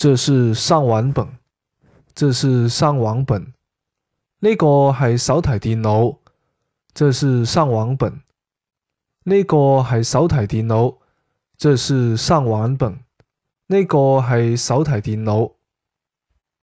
这是上网本这是上网本。呢个系手提电脑这是上网本呢个系手提电脑这是上网本呢个系手提电脑